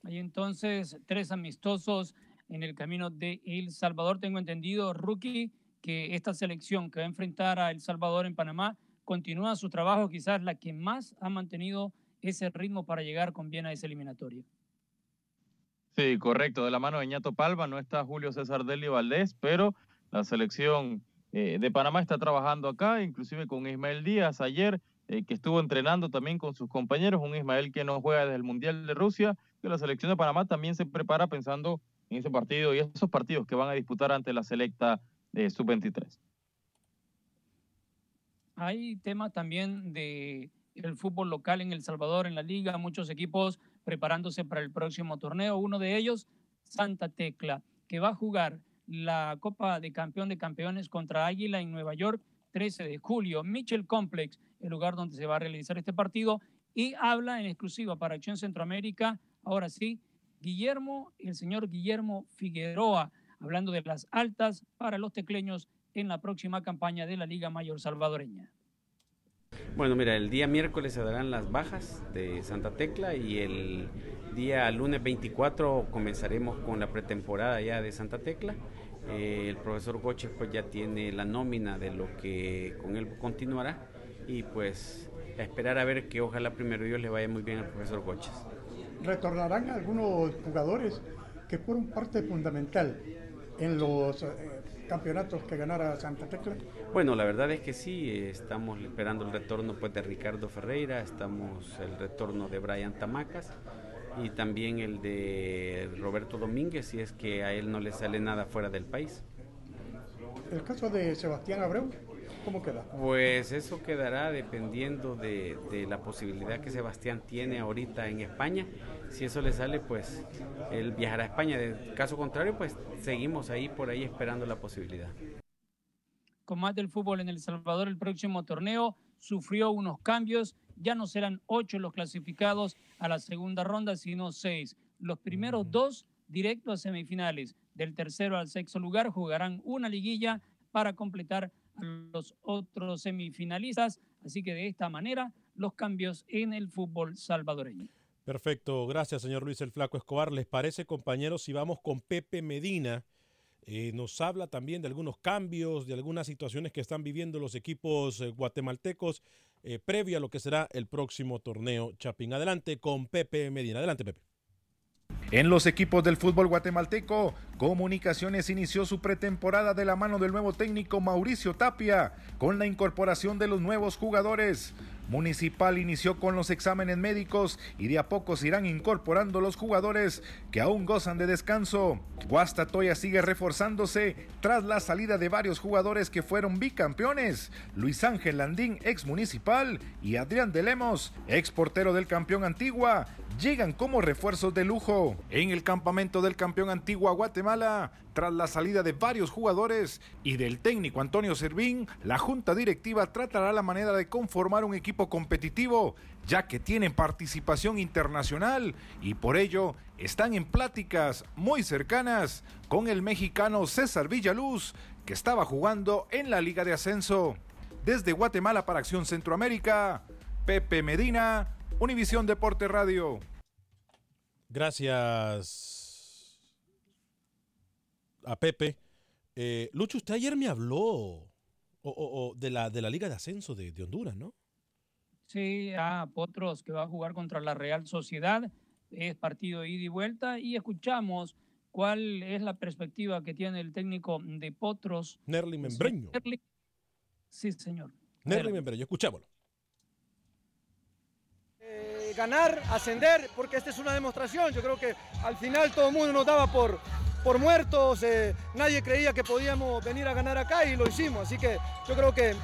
Hay entonces tres amistosos en el camino de El Salvador. Tengo entendido, Rookie, que esta selección que va a enfrentar a El Salvador en Panamá continúa su trabajo, quizás la que más ha mantenido ese ritmo para llegar con bien a esa eliminatoria. Sí, correcto. De la mano de Ñato Palma no está Julio César Deli Valdés, pero la selección eh, de Panamá está trabajando acá, inclusive con Ismael Díaz ayer, eh, que estuvo entrenando también con sus compañeros, un Ismael que no juega desde el Mundial de Rusia, que la selección de Panamá también se prepara pensando en ese partido y esos partidos que van a disputar ante la selecta de Sub-23. Hay tema también de fútbol local en El Salvador, en la liga, muchos equipos preparándose para el próximo torneo. Uno de ellos, Santa Tecla, que va a jugar la Copa de Campeón de Campeones contra Águila en Nueva York, 13 de julio. Mitchell Complex, el lugar donde se va a realizar este partido. Y habla en exclusiva para Acción Centroamérica, ahora sí, Guillermo, el señor Guillermo Figueroa, hablando de las altas para los tecleños en la próxima campaña de la Liga Mayor Salvadoreña. Bueno, mira, el día miércoles se darán las bajas de Santa Tecla y el día lunes 24 comenzaremos con la pretemporada ya de Santa Tecla. Eh, el profesor Goches pues ya tiene la nómina de lo que con él continuará y pues a esperar a ver que ojalá primero Dios le vaya muy bien al profesor Goches. ¿Retornarán algunos jugadores que fueron parte fundamental en los eh, campeonatos que ganara Santa Tecla? Bueno, la verdad es que sí, estamos esperando el retorno pues, de Ricardo Ferreira, estamos el retorno de Brian Tamacas y también el de Roberto Domínguez, si es que a él no le sale nada fuera del país. ¿El caso de Sebastián Abreu? ¿Cómo queda? Pues eso quedará dependiendo de, de, la posibilidad que Sebastián tiene ahorita en España. Si eso le sale, pues él viajará a España. De caso contrario, pues seguimos ahí por ahí esperando la posibilidad. Con más del fútbol en El Salvador, el próximo torneo sufrió unos cambios. Ya no serán ocho los clasificados a la segunda ronda, sino seis. Los primeros dos directo a semifinales. Del tercero al sexto lugar jugarán una liguilla para completar a los otros semifinalistas. Así que de esta manera los cambios en el fútbol salvadoreño. Perfecto, gracias señor Luis el Flaco Escobar. ¿Les parece compañeros si vamos con Pepe Medina? Eh, nos habla también de algunos cambios, de algunas situaciones que están viviendo los equipos eh, guatemaltecos eh, previo a lo que será el próximo torneo Chapín. Adelante con Pepe Medina. Adelante Pepe. En los equipos del fútbol guatemalteco, Comunicaciones inició su pretemporada de la mano del nuevo técnico Mauricio Tapia, con la incorporación de los nuevos jugadores. Municipal inició con los exámenes médicos y de a poco se irán incorporando los jugadores que aún gozan de descanso. Guastatoya sigue reforzándose tras la salida de varios jugadores que fueron bicampeones. Luis Ángel Landín, ex municipal, y Adrián de Lemos, ex portero del campeón Antigua, llegan como refuerzos de lujo. En el campamento del campeón Antigua Guatemala, tras la salida de varios jugadores y del técnico Antonio Servín, la junta directiva tratará la manera de conformar un equipo competitivo, ya que tienen participación internacional y por ello están en pláticas muy cercanas con el mexicano César Villaluz, que estaba jugando en la Liga de Ascenso. Desde Guatemala para Acción Centroamérica, Pepe Medina, Univisión Deporte Radio. Gracias a Pepe. Eh, Lucho, usted ayer me habló de, la, de la Liga de Ascenso de Honduras, ¿no? Sí, a Potros que va a jugar contra la Real Sociedad. Es partido de ida y vuelta y escuchamos cuál es la perspectiva que tiene el técnico de Potros. Nerly Membreño. Nerly. Sí, señor. Nerly Membreño, escuchámoslo. Eh, ganar, ascender, porque esta es una demostración. Yo creo que al final todo el mundo nos daba por, por muertos, eh, nadie creía que podíamos venir a ganar acá y lo hicimos. Así que yo creo que,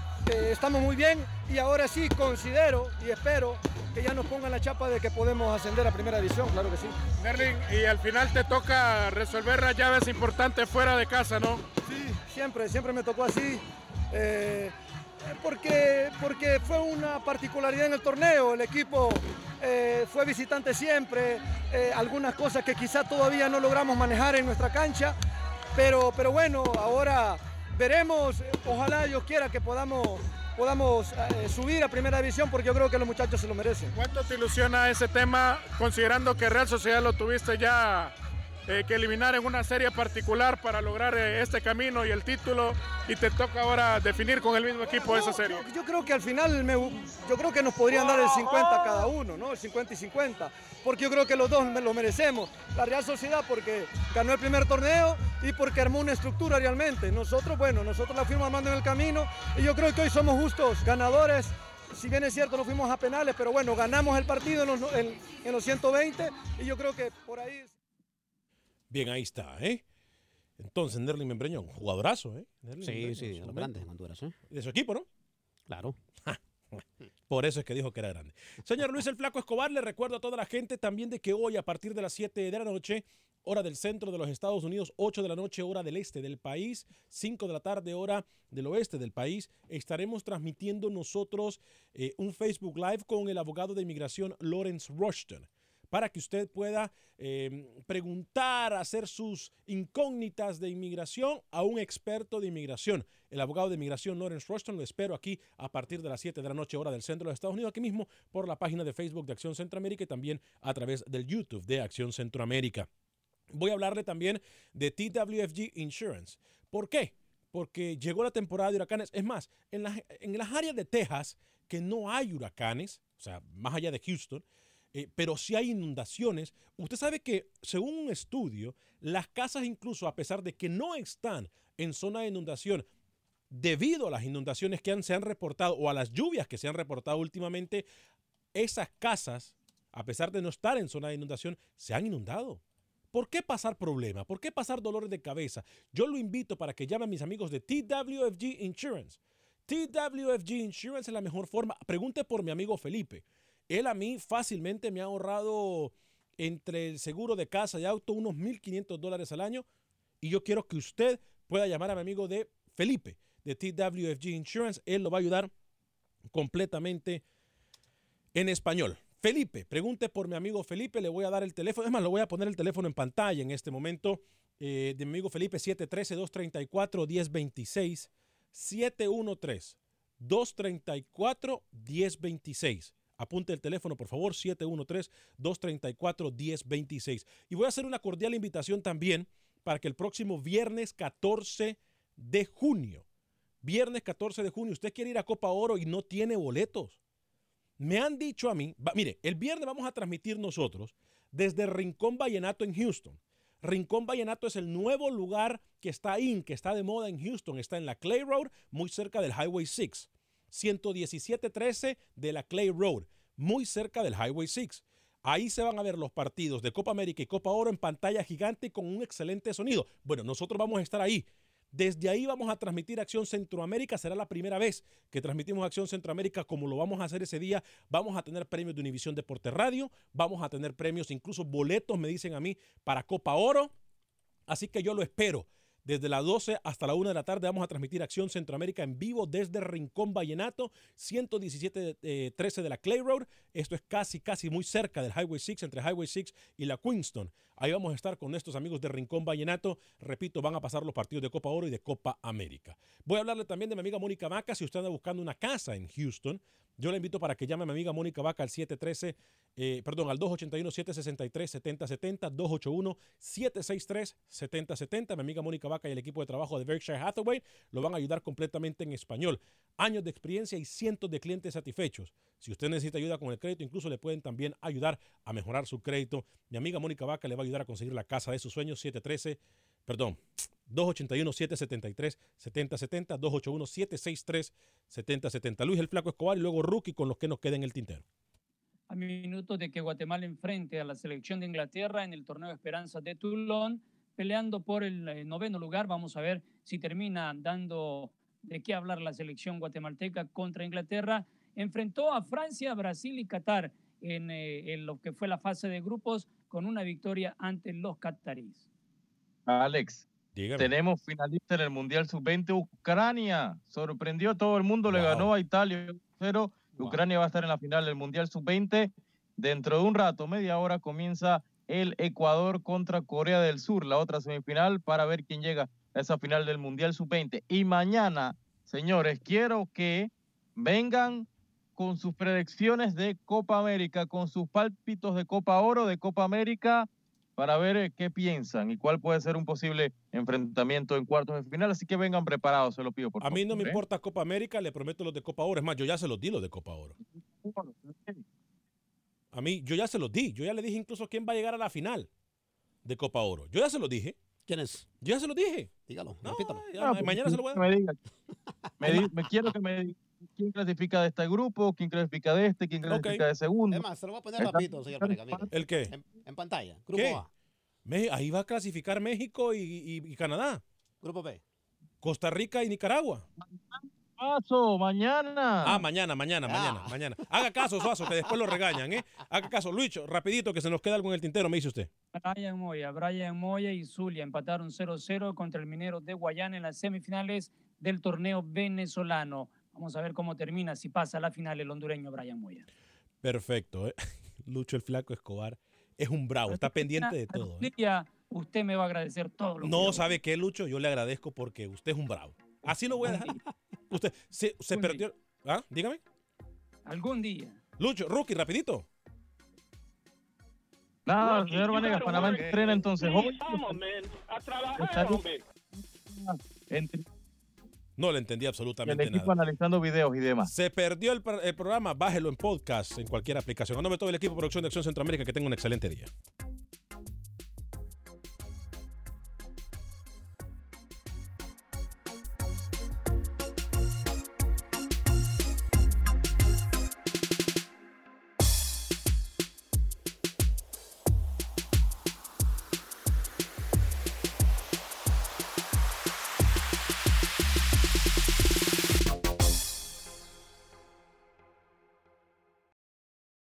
estamos muy bien y ahora sí considero y espero que ya nos pongan la chapa de que podemos ascender a primera división, claro que sí. Merlin, y al final te toca resolver las llaves importantes fuera de casa, ¿no? Sí, siempre, siempre me tocó así. Eh, porque, porque fue una particularidad en el torneo, el equipo eh, fue visitante siempre, eh, algunas cosas que quizá todavía no logramos manejar en nuestra cancha, pero, pero bueno, ahora veremos, ojalá Dios quiera que podamos, podamos eh, subir a primera división porque yo creo que los muchachos se lo merecen. ¿Cuánto te ilusiona ese tema considerando que Real Sociedad lo tuviste ya eh, que eliminar en una serie particular para lograr eh, este camino y el título y te toca ahora definir con el mismo equipo esa serie. Yo, creo que al final me, yo creo que nos podrían dar el 50 cada uno, ¿no? El 50 y 50, porque yo creo que los dos lo merecemos. La Real Sociedad porque ganó el primer torneo y porque armó una estructura realmente. Nosotros, bueno, nosotros la fuimos armando en el camino y yo creo que hoy somos justos ganadores si bien es cierto, no fuimos a penales, pero bueno, ganamos el partido en los, en los 120 y yo creo que por ahí... Bien, ahí está, ¿eh? Entonces, Nerly Membreñón, jugadorazo, ¿eh? Nerly Sí, sí, de los grandes Honduras, ¿eh? De su equipo, ¿no? Claro. Por eso es que dijo que era grande. Señor Luis el Flaco Escobar, le recuerdo a toda la gente también de que hoy a partir de las 7 de la noche, hora del centro de los Estados Unidos, 8 de la noche, hora del este del país, 5 de la tarde, hora del oeste del país, estaremos transmitiendo nosotros eh, un Facebook Live con el abogado de inmigración Lawrence Rushton para que usted pueda eh, preguntar, hacer sus incógnitas de inmigración a un experto de inmigración. El abogado de inmigración Lawrence Rushton lo espero aquí a partir de las 7 de la noche, hora del centro de los Estados Unidos, aquí mismo por la página de Facebook de Acción Centroamérica y también a través del YouTube de Acción Centroamérica. Voy a hablarle también de TWFG Insurance. ¿Por qué? Porque llegó la temporada de huracanes. Es más, en las, en las áreas de Texas que no hay huracanes, o sea, más allá de Houston, eh, pero si hay inundaciones. Usted sabe que, según un estudio, las casas incluso a pesar de que no están en zona de inundación, debido a las inundaciones que se han reportado o a las lluvias que se han reportado últimamente, esas casas, a pesar de no estar en zona de inundación, se han inundado. ¿Por qué pasar problemas? ¿Por qué pasar dolores de cabeza? Yo lo invito para que llame a mis amigos de TWFG Insurance. TWFG Insurance es la mejor forma. Pregunte por mi amigo Felipe. Él a mí fácilmente me ha ahorrado entre el seguro de casa y auto unos 1.500 dólares al año. Y yo quiero que usted pueda llamar a mi amigo de Felipe de TWFG Insurance. Él lo va a ayudar completamente en español. Felipe, pregunte por mi amigo Felipe, le voy a dar el teléfono, es más, lo voy a poner el teléfono en pantalla en este momento eh, de mi amigo Felipe 713-234-1026, 713-234-1026. Apunte el teléfono, por favor, 713-234-1026. Y voy a hacer una cordial invitación también para que el próximo viernes 14 de junio, viernes 14 de junio, usted quiere ir a Copa Oro y no tiene boletos me han dicho a mí, mire, el viernes vamos a transmitir nosotros desde Rincón Vallenato en Houston. Rincón Vallenato es el nuevo lugar que está ahí, que está de moda en Houston. Está en la Clay Road, muy cerca del Highway 6. 11713 de la Clay Road, muy cerca del Highway 6. Ahí se van a ver los partidos de Copa América y Copa Oro en pantalla gigante con un excelente sonido. Bueno, nosotros vamos a estar ahí. Desde ahí vamos a transmitir Acción Centroamérica. Será la primera vez que transmitimos Acción Centroamérica como lo vamos a hacer ese día. Vamos a tener premios de Univisión Deporte Radio. Vamos a tener premios, incluso boletos, me dicen a mí, para Copa Oro. Así que yo lo espero. Desde las 12 hasta la 1 de la tarde vamos a transmitir Acción Centroamérica en vivo desde Rincón Vallenato, 117-13 eh, de la Clay Road. Esto es casi, casi muy cerca del Highway 6, entre Highway 6 y la Queenston. Ahí vamos a estar con estos amigos de Rincón Vallenato. Repito, van a pasar los partidos de Copa Oro y de Copa América. Voy a hablarle también de mi amiga Mónica Vaca. Si usted anda buscando una casa en Houston, yo le invito para que llame a mi amiga Mónica Vaca al 713, eh, perdón, al 281-763-7070, 281-763-7070. Mi amiga Mónica Vaca y el equipo de trabajo de Berkshire Hathaway lo van a ayudar completamente en español. Años de experiencia y cientos de clientes satisfechos. Si usted necesita ayuda con el crédito, incluso le pueden también ayudar a mejorar su crédito. Mi amiga Mónica Vaca le va a ayudar a conseguir la casa de sus sueños, 713, perdón, 281-773-7070, 281-763-7070. Luis el Flaco Escobar y luego Rookie con los que nos queda en el tintero. A minutos de que Guatemala enfrente a la selección de Inglaterra en el torneo Esperanza de Toulon, peleando por el eh, noveno lugar. Vamos a ver si termina dando de qué hablar la selección guatemalteca contra Inglaterra. Enfrentó a Francia, Brasil y Qatar en, eh, en lo que fue la fase de grupos con una victoria ante los cataríes. Alex, tenemos finalista en el Mundial Sub-20, Ucrania. Sorprendió a todo el mundo, le ganó a Italia 0. Ucrania va a estar en la final del Mundial Sub-20. Dentro de un rato, media hora, comienza el Ecuador contra Corea del Sur, la otra semifinal, para ver quién llega a esa final del Mundial Sub-20. Y mañana, señores, quiero que vengan con sus predicciones de Copa América, con sus pálpitos de Copa Oro, de Copa América para ver eh, qué piensan y cuál puede ser un posible enfrentamiento en cuartos de final. Así que vengan preparados, se lo pido por A mí no me ¿eh? importa Copa América, le prometo los de Copa Oro. Es más, yo ya se los di los de Copa Oro. A mí, yo ya se los di. Yo ya le dije incluso quién va a llegar a la final de Copa Oro. Yo ya se los dije. ¿Quién es? Yo ya se los dije. Dígalo, no, pues, mañana se lo voy a dar. Me, me, quiero que me diga quién clasifica de este grupo, quién clasifica de este, quién clasifica de segundo. Es más, se lo voy a poner rapidito, señor ¿El qué? En, pantalla. Grupo A. Ahí va a clasificar México y, Canadá. Grupo B. Costa Rica y Nicaragua. Paso, mañana. Ah, mañana, mañana, ah. mañana, mañana. Haga caso, Suazo, que después lo regañan, ¿eh? Haga caso. Luis, rapidito, que se nos queda algo en el tintero, me dice usted. Brian Moya, Brian Moya y Zulia empataron 0-0 contra el Minero de Guayana en las semifinales del torneo venezolano. Vamos a ver cómo termina, si pasa a la final el hondureño Brian Moya. Perfecto, ¿eh? Lucho el Flaco Escobar es un bravo, está pendiente de todo. ¿eh? Usted me va a agradecer todo lo No, ¿sabe qué, Lucho? Yo le agradezco porque usted es un bravo. Así lo voy a dejar. Usted se, perdió. ¿Ah? Dígame. Algún día. Lucho, Rookie, rapidito. Nada, señor Vanegas, Panamá entrena entonces. Hoy, no le entendí absolutamente el equipo analizando videos y demás. Se perdió el, el, programa, bájelo en podcast en cualquier aplicación. A nombre de todo el equipo de producción de Acción Centroamérica, que tenga un excelente día.